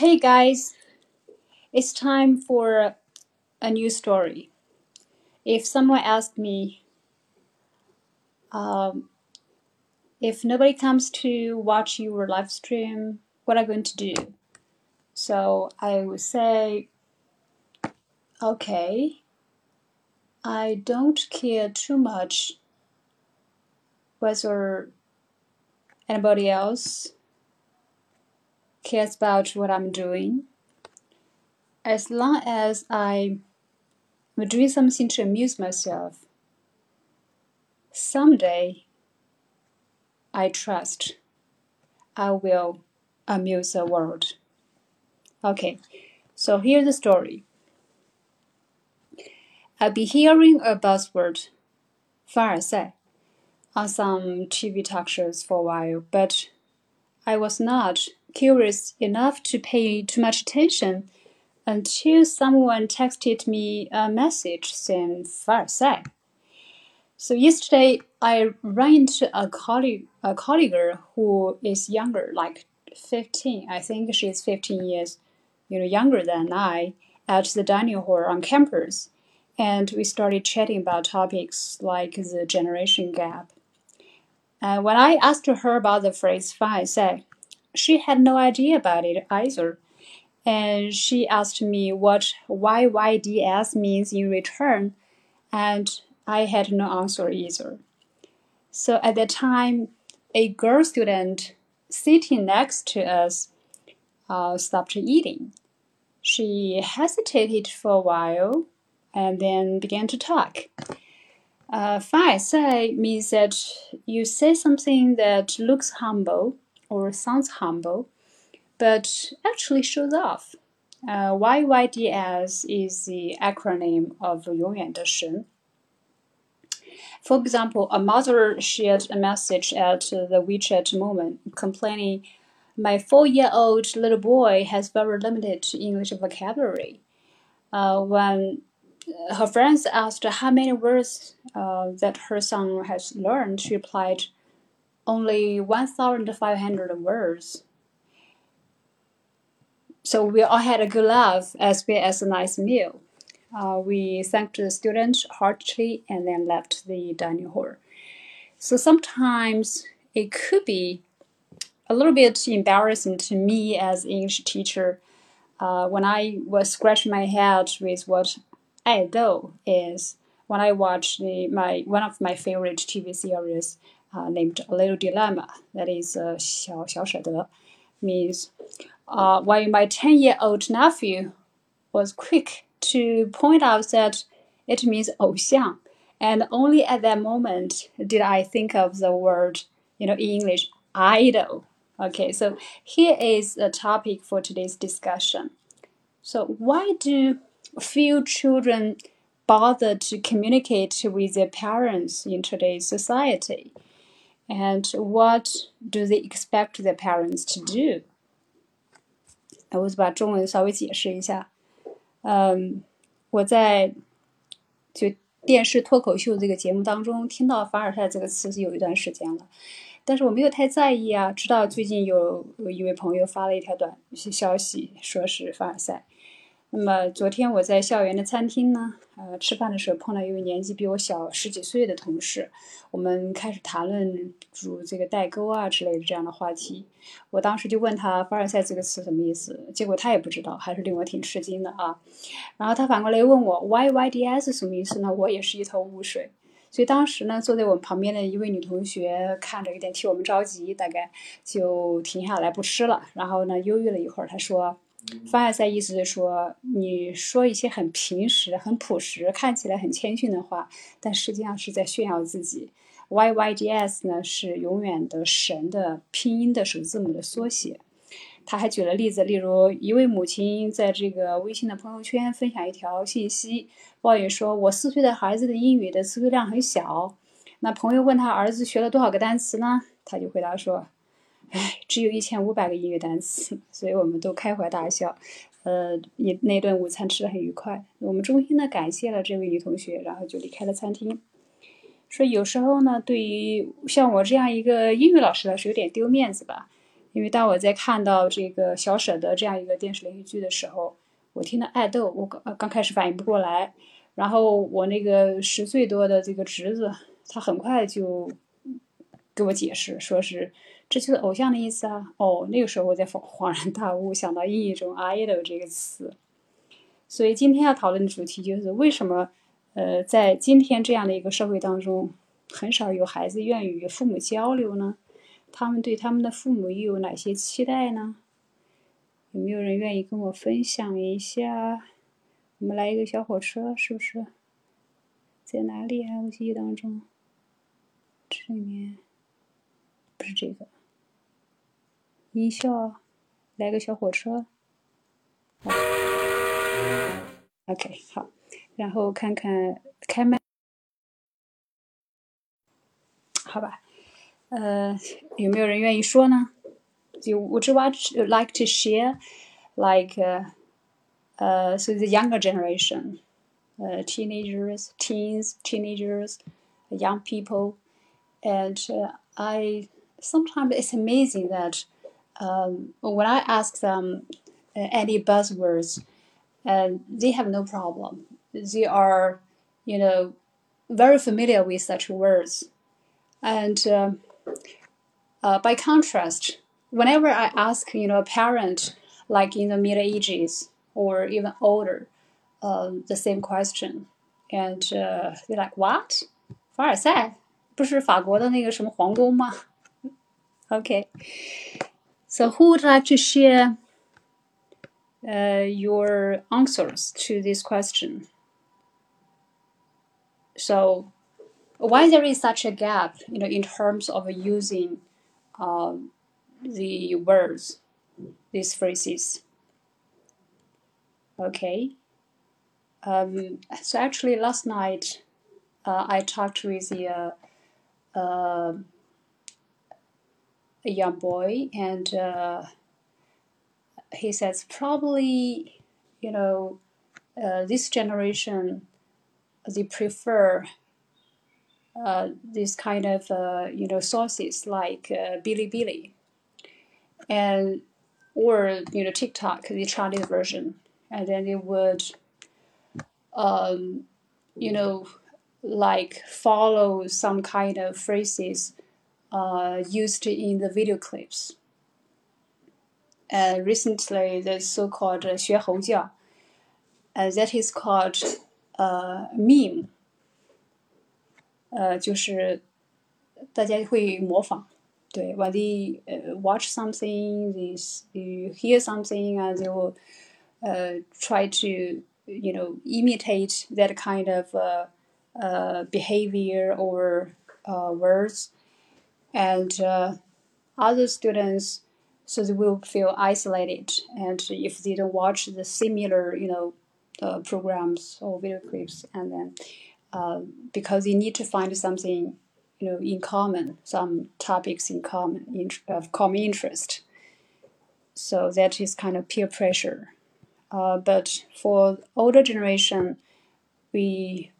Hey guys, it's time for a new story. If someone asked me, um, if nobody comes to watch your live stream, what are you going to do? So I would say, okay, I don't care too much whether anybody else cares about what I'm doing. As long as I'm doing something to amuse myself, someday I trust I will amuse the world. Okay, so here's the story. I've been hearing a buzzword, 凡尔赛 on some TV talk shows for a while, but I was not curious enough to pay too much attention until someone texted me a message saying Farsai. So yesterday I ran into a colleague, a colleague who is younger, like 15. I think she's 15 years, you know, younger than I, at the dining hall on campus, and we started chatting about topics like the generation gap. When I asked her about the phrase "farsai," she had no idea about it either. And she asked me what YYDS means in return, and I had no answer either. So at that time, a girl student sitting next to us uh, stopped eating. She hesitated for a while and then began to talk. Uh, say means that you say something that looks humble or sounds humble, but actually shows off. Uh, YYDS is the acronym of 永远的神. For example, a mother shared a message at the WeChat moment complaining, My four year old little boy has very limited English vocabulary. Uh, when her friends asked how many words uh, that her son has learned. She replied, only 1,500 words. So we all had a good laugh as well as a nice meal. Uh, we thanked the students heartily and then left the dining hall. So sometimes it could be a little bit embarrassing to me as English teacher uh, when I was scratching my head with what I do is when I watch the, my one of my favorite TV series uh, named A Little Dilemma. That is uh, 小小舍得 means uh, while my 10 year old nephew was quick to point out that it means 偶像, and only at that moment did I think of the word, you know, in English, idol. Okay, so here is the topic for today's discussion. So, why do few children bother to communicate with their parents in today's society. And what do they expect their parents to do? 我把中文稍微解释一下。嗯，我在就电视脱口秀这个节目当中听到“凡尔赛”这个词是有一段时间了，但是我没有太在意啊。直到最近有有一位朋友发了一条短消息，说是凡尔赛。 那么昨天我在校园的餐厅呢，呃，吃饭的时候碰到一位年纪比我小十几岁的同事，我们开始谈论煮这个代沟啊之类的这样的话题。我当时就问他“凡尔赛”这个词什么意思，结果他也不知道，还是令我挺吃惊的啊。然后他反过来问我 “YYDS” 什么意思呢？我也是一头雾水。所以当时呢，坐在我们旁边的一位女同学看着有点替我们着急，大概就停下来不吃了。然后呢，犹豫了一会儿，她说。凡尔赛意思是说，你说一些很平实、很朴实、看起来很谦逊的话，但实际上是在炫耀自己。YYDS 呢是永远的神的拼音的首字母的缩写。他还举了例子，例如一位母亲在这个微信的朋友圈分享一条信息，抱怨说：“我四岁的孩子的英语的词汇量很小。”那朋友问他儿子学了多少个单词呢？他就回答说。唉，只有一千五百个英语单词，所以我们都开怀大笑。呃，也那顿午餐吃的很愉快。我们衷心的感谢了这位女同学，然后就离开了餐厅。说有时候呢，对于像我这样一个英语老师来说，有点丢面子吧。因为当我在看到这个小舍得这样一个电视连续剧的时候，我听到爱豆，我刚刚开始反应不过来，然后我那个十岁多的这个侄子，他很快就给我解释，说是这就是偶像的意思啊。哦，那个时候我在恍恍然大悟，想到英语中 idol 这个词。所以今天要讨论的主题就是为什么，呃，在今天这样的一个社会当中，很少有孩子愿意与父母交流呢？他们对他们的父母又有哪些期待呢？有没有人愿意跟我分享一下？我们来一个小火车，是不是？在哪里啊？我记忆当中，这里面不是这个音效，来个小火车。OK，好，然后看看开麦，好吧。呃，有没有人愿意说呢？就 Would you like to share, like, uh, uh, so the younger generation, uh, teenagers, teens, teenagers, young people, and uh, I sometimes it's amazing that um, when I ask them uh, any buzzwords, and they have no problem. They are, you know, very familiar with such words, and uh, uh, by contrast, whenever I ask, you know, a parent like in the Middle Ages or even older, uh, the same question, and uh, they're like, "What? 凡尔赛不是法国的那个什么皇宫吗？Okay, so who would like to share uh, your answers to this question? So why there is such a gap, you know, in terms of using um, the words, these phrases. Okay. Um, so actually, last night uh, I talked with the uh, uh, a young boy, and uh, he says probably, you know, uh, this generation they prefer uh, this kind of uh, you know sources like uh, Bilibili and or you know TikTok, the Chinese version, and then they would um, you know like follow some kind of phrases uh, used in the video clips. And recently, the so-called 学猴叫, uh, that is called uh, meme 呃，就是大家会模仿，对，when they 呃 watch something, they you hear something, and they will 呃 try to you know imitate that kind of uh, uh, behavior or uh, words, and uh, other students so they will feel isolated, and if they don't watch the similar you know uh, programs or video clips, and then uh, because you need to find something you know in common, some topics in common in, of common interest. So that is kind of peer pressure. Uh, but for older generation, we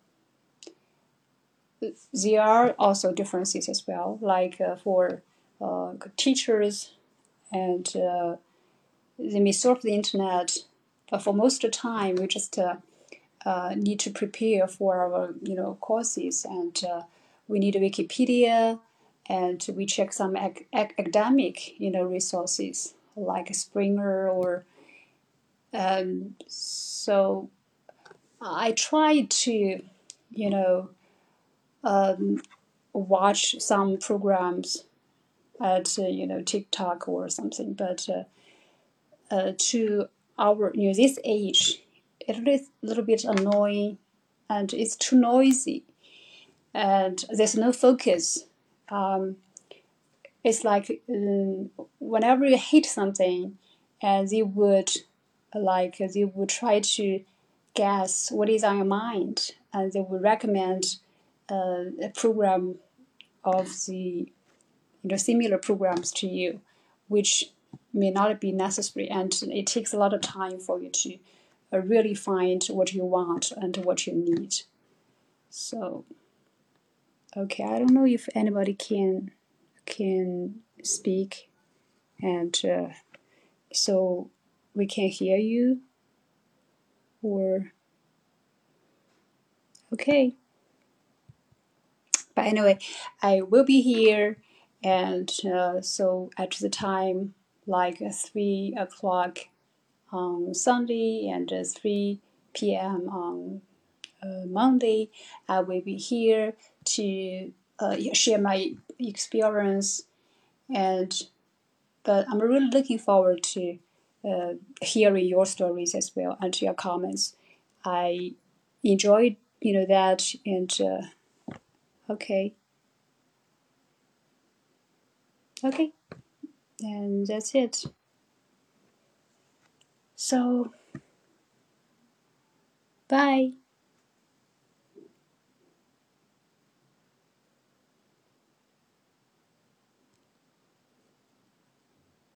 there are also differences as well. Like uh, for uh, teachers, and uh, they may surf the internet, but for most of the time, we just uh, uh, need to prepare for our you know courses and we need Wikipedia and we check some ac- academic you know resources like Springer or um, so I try to you know um, watch some programs at uh, you know TikTok or something but uh, uh, to our you know this age it is a little bit annoying and it's too noisy and there's no focus. Um, it's like um, whenever you hate something, and they would like they would try to guess what is on your mind, and they would recommend uh, a program of the you know similar programs to you, which may not be necessary, and it takes a lot of time for you to uh, really find what you want and what you need. So, okay, I don't know if anybody can can speak. And uh, so we can hear you or okay but anyway i will be here and uh, so at the time like three o'clock on sunday and 3 p.m on uh, monday i will be here to uh, share my experience and but i'm really looking forward to uh, hearing your stories as well and your comments. I enjoyed, you know, that and uh, okay, okay, and that's it. So, bye.